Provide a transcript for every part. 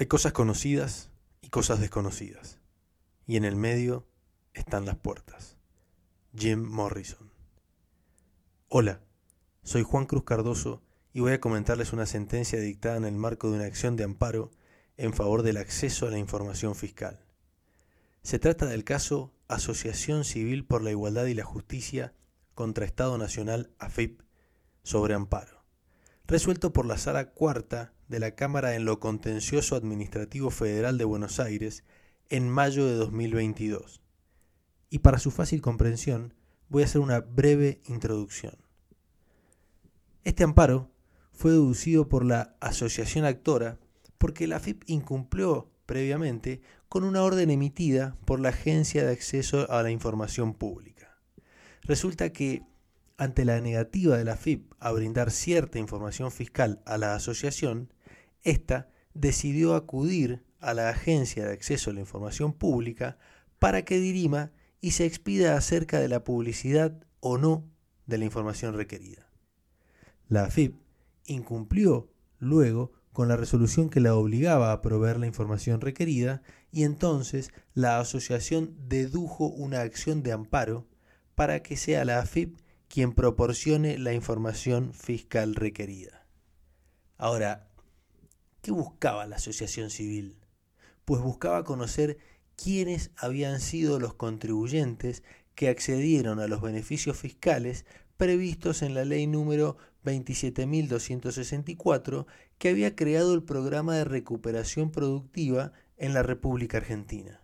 Hay cosas conocidas y cosas desconocidas. Y en el medio están las puertas. Jim Morrison. Hola, soy Juan Cruz Cardoso y voy a comentarles una sentencia dictada en el marco de una acción de amparo en favor del acceso a la información fiscal. Se trata del caso Asociación Civil por la Igualdad y la Justicia contra Estado Nacional AFIP sobre amparo, resuelto por la Sala Cuarta de la Cámara en lo Contencioso Administrativo Federal de Buenos Aires en mayo de 2022. Y para su fácil comprensión, voy a hacer una breve introducción. Este amparo fue deducido por la Asociación Actora porque la AFIP incumplió previamente con una orden emitida por la Agencia de Acceso a la Información Pública. Resulta que ante la negativa de la AFIP a brindar cierta información fiscal a la asociación, esta decidió acudir a la Agencia de Acceso a la Información Pública para que dirima y se expida acerca de la publicidad o no de la información requerida. La AFIP incumplió luego con la resolución que la obligaba a proveer la información requerida y entonces la asociación dedujo una acción de amparo para que sea la AFIP quien proporcione la información fiscal requerida. Ahora, ¿Qué buscaba la asociación civil? Pues buscaba conocer quiénes habían sido los contribuyentes que accedieron a los beneficios fiscales previstos en la ley número 27.264 que había creado el programa de recuperación productiva en la República Argentina.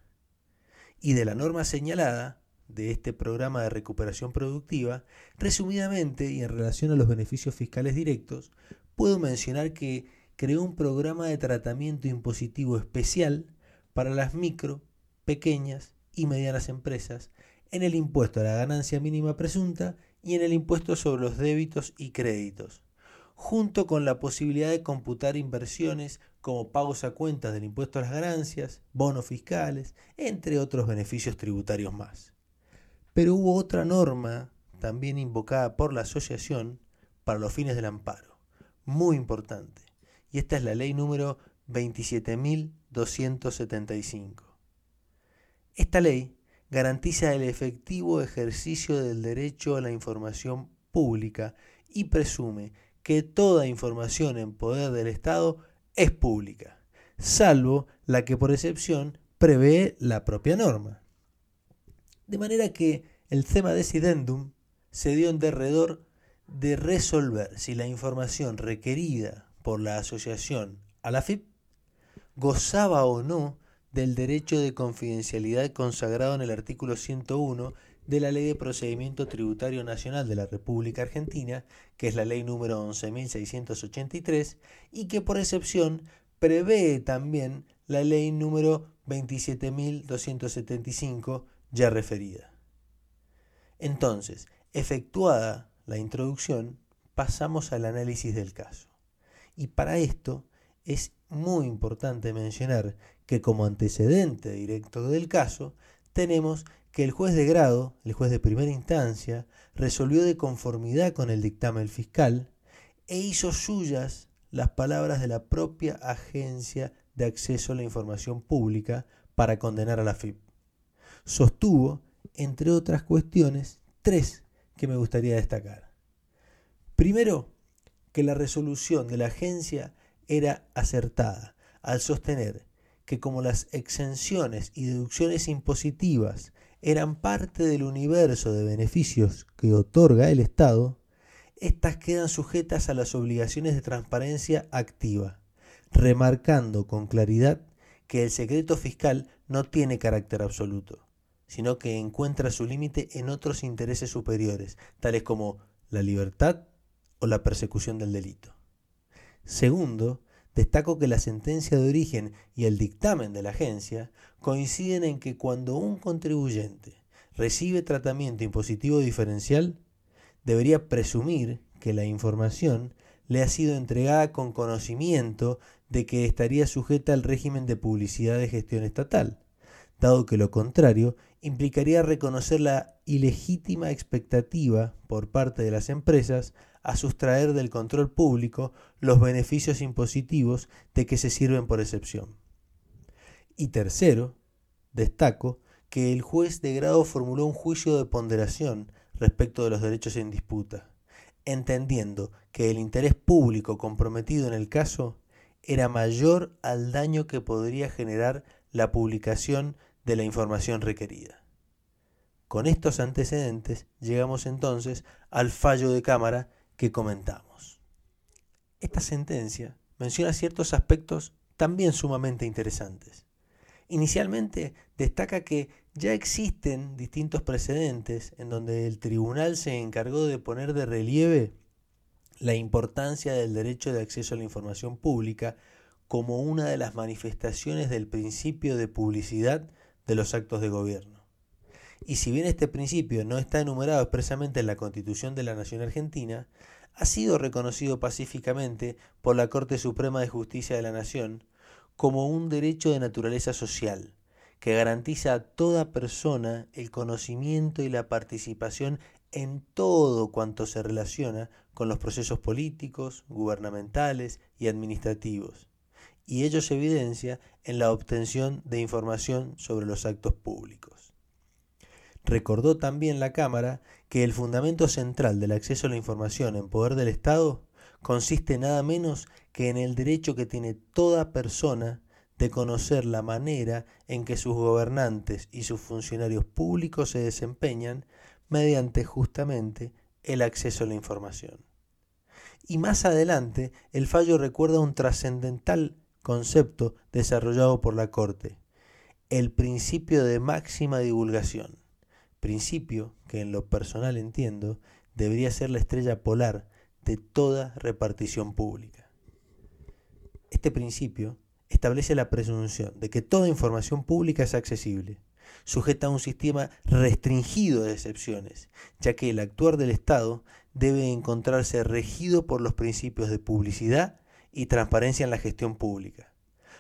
Y de la norma señalada, de este programa de recuperación productiva, resumidamente y en relación a los beneficios fiscales directos, puedo mencionar que creó un programa de tratamiento impositivo especial para las micro, pequeñas y medianas empresas en el impuesto a la ganancia mínima presunta y en el impuesto sobre los débitos y créditos, junto con la posibilidad de computar inversiones como pagos a cuentas del impuesto a las ganancias, bonos fiscales, entre otros beneficios tributarios más. Pero hubo otra norma, también invocada por la asociación, para los fines del amparo, muy importante, y esta es la ley número 27.275. Esta ley garantiza el efectivo ejercicio del derecho a la información pública y presume que toda información en poder del Estado es pública, salvo la que por excepción prevé la propia norma. De manera que el tema decidendum se dio en derredor de resolver si la información requerida por la asociación a la gozaba o no del derecho de confidencialidad consagrado en el artículo 101 de la Ley de Procedimiento Tributario Nacional de la República Argentina, que es la ley número 11.683, y que por excepción prevé también la ley número 27.275 ya referida. Entonces, efectuada la introducción, pasamos al análisis del caso. Y para esto es muy importante mencionar que como antecedente directo del caso tenemos que el juez de grado, el juez de primera instancia, resolvió de conformidad con el dictamen fiscal e hizo suyas las palabras de la propia Agencia de Acceso a la Información Pública para condenar a la FIP. Sostuvo, entre otras cuestiones, tres que me gustaría destacar. Primero, que la resolución de la agencia era acertada al sostener que como las exenciones y deducciones impositivas eran parte del universo de beneficios que otorga el Estado, éstas quedan sujetas a las obligaciones de transparencia activa, remarcando con claridad que el secreto fiscal no tiene carácter absoluto, sino que encuentra su límite en otros intereses superiores, tales como la libertad o la persecución del delito. Segundo, destaco que la sentencia de origen y el dictamen de la agencia coinciden en que cuando un contribuyente recibe tratamiento impositivo diferencial, debería presumir que la información le ha sido entregada con conocimiento de que estaría sujeta al régimen de publicidad de gestión estatal, dado que lo contrario implicaría reconocer la ilegítima expectativa por parte de las empresas a sustraer del control público los beneficios impositivos de que se sirven por excepción. Y tercero, destaco que el juez de grado formuló un juicio de ponderación respecto de los derechos en disputa, entendiendo que el interés público comprometido en el caso era mayor al daño que podría generar la publicación de la información requerida. Con estos antecedentes llegamos entonces al fallo de Cámara que comentamos. Esta sentencia menciona ciertos aspectos también sumamente interesantes. Inicialmente destaca que ya existen distintos precedentes en donde el tribunal se encargó de poner de relieve la importancia del derecho de acceso a la información pública como una de las manifestaciones del principio de publicidad de los actos de gobierno. Y si bien este principio no está enumerado expresamente en la Constitución de la Nación Argentina, ha sido reconocido pacíficamente por la Corte Suprema de Justicia de la Nación como un derecho de naturaleza social, que garantiza a toda persona el conocimiento y la participación en todo cuanto se relaciona con los procesos políticos, gubernamentales y administrativos, y ello se evidencia en la obtención de información sobre los actos públicos. Recordó también la Cámara que el fundamento central del acceso a la información en poder del Estado consiste nada menos que en el derecho que tiene toda persona de conocer la manera en que sus gobernantes y sus funcionarios públicos se desempeñan mediante justamente el acceso a la información. Y más adelante, el fallo recuerda un trascendental concepto desarrollado por la Corte, el principio de máxima divulgación, principio que en lo personal entiendo debería ser la estrella polar de toda repartición pública. Este principio establece la presunción de que toda información pública es accesible, sujeta a un sistema restringido de excepciones, ya que el actuar del Estado debe encontrarse regido por los principios de publicidad y transparencia en la gestión pública,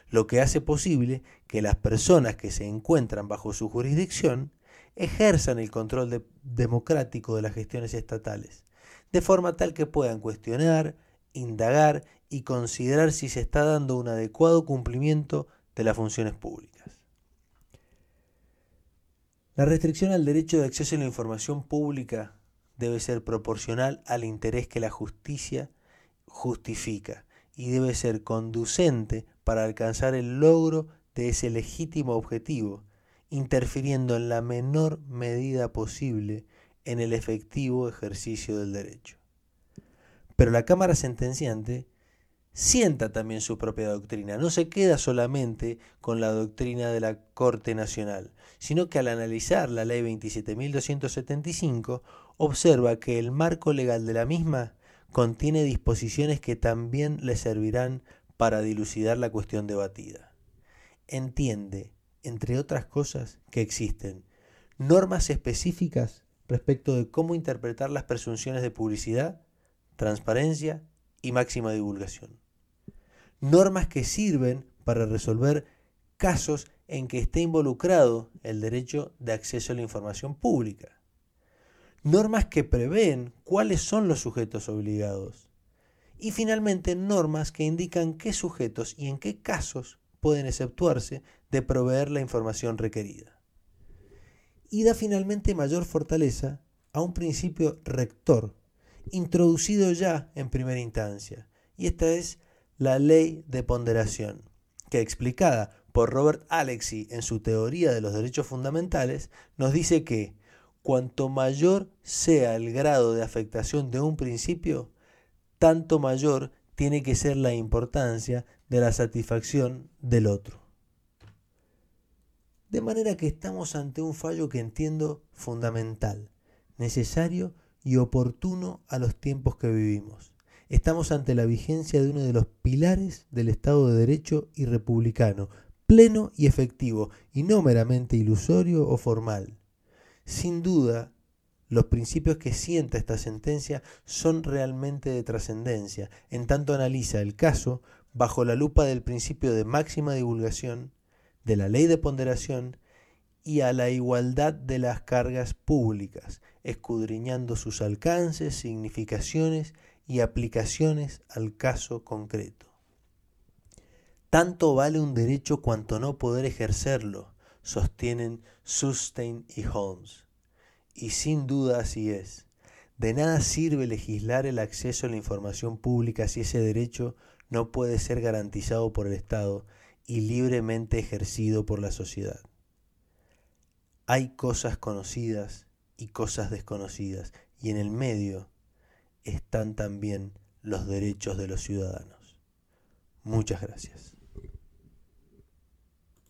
lo que hace posible que las personas que se encuentran bajo su jurisdicción ejerzan el control democrático de las gestiones estatales, de forma tal que puedan cuestionar, indagar y considerar si se está dando un adecuado cumplimiento de las funciones públicas. La restricción al derecho de acceso a la información pública debe ser proporcional al interés que la justicia justifica y debe ser conducente para alcanzar el logro de ese legítimo objetivo, interfiriendo en la menor medida posible en el efectivo ejercicio del derecho. Pero la Cámara Sentenciante sienta también su propia doctrina, no se queda solamente con la doctrina de la Corte Nacional, sino que al analizar la Ley 27.275 observa que el marco legal de la misma contiene disposiciones que también le servirán para dilucidar la cuestión debatida. Entiende, entre otras cosas, que existen normas específicas respecto de cómo interpretar las presunciones de publicidad transparencia y máxima divulgación. Normas que sirven para resolver casos en que esté involucrado el derecho de acceso a la información pública. Normas que prevén cuáles son los sujetos obligados. Y finalmente normas que indican qué sujetos y en qué casos pueden exceptuarse de proveer la información requerida. Y da finalmente mayor fortaleza a un principio rector introducido ya en primera instancia, y esta es la ley de ponderación, que explicada por Robert Alexy en su teoría de los derechos fundamentales, nos dice que cuanto mayor sea el grado de afectación de un principio, tanto mayor tiene que ser la importancia de la satisfacción del otro. De manera que estamos ante un fallo que entiendo fundamental, necesario y oportuno a los tiempos que vivimos. Estamos ante la vigencia de uno de los pilares del Estado de Derecho y republicano, pleno y efectivo, y no meramente ilusorio o formal. Sin duda, los principios que sienta esta sentencia son realmente de trascendencia, en tanto analiza el caso bajo la lupa del principio de máxima divulgación, de la ley de ponderación y a la igualdad de las cargas públicas, escudriñando sus alcances, significaciones y aplicaciones al caso concreto. Tanto vale un derecho cuanto no poder ejercerlo, sostienen Sustain y Holmes. Y sin duda así es. De nada sirve legislar el acceso a la información pública si ese derecho no puede ser garantizado por el Estado y libremente ejercido por la sociedad. Hay cosas conocidas y cosas desconocidas, y en el medio están también los derechos de los ciudadanos. Muchas gracias.